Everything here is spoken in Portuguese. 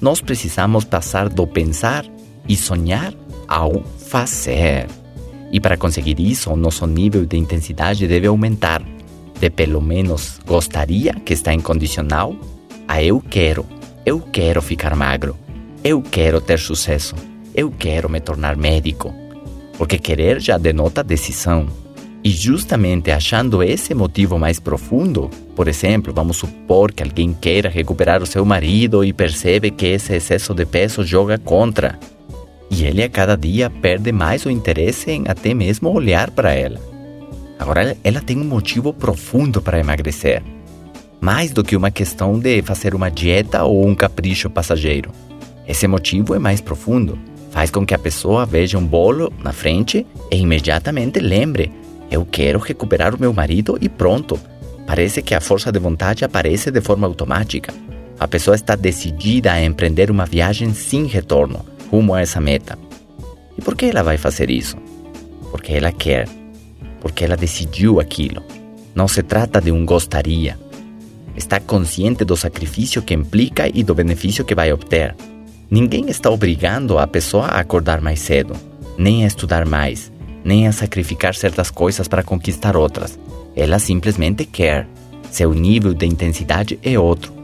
nós precisamos passar do pensar e sonhar ao fazer. E para conseguir isso, nosso nível de intensidade deve aumentar. De pelo menos gostaria, que está em condicional, a eu quero. Eu quero ficar magro. Eu quero ter sucesso. Eu quero me tornar médico. Porque querer já denota decisão. E justamente achando esse motivo mais profundo, por exemplo, vamos supor que alguém queira recuperar o seu marido e percebe que esse excesso de peso joga contra. E ele a cada dia perde mais o interesse em até mesmo olhar para ela. Agora ela tem um motivo profundo para emagrecer. Mais do que uma questão de fazer uma dieta ou um capricho passageiro. Esse motivo é mais profundo. Faz com que a pessoa veja um bolo na frente e imediatamente lembre eu quero recuperar o meu marido e pronto. Parece que a força de vontade aparece de forma automática. A pessoa está decidida a empreender uma viagem sem retorno rumo a essa meta. E por que ela vai fazer isso? Porque ela quer. Porque ela decidiu aquilo. Não se trata de um gostaria. Está consciente do sacrifício que implica e do benefício que vai obter. Ninguém está obrigando a pessoa a acordar mais cedo, nem a estudar mais, nem a sacrificar certas coisas para conquistar outras. Ela simplesmente quer. Seu nível de intensidade é outro.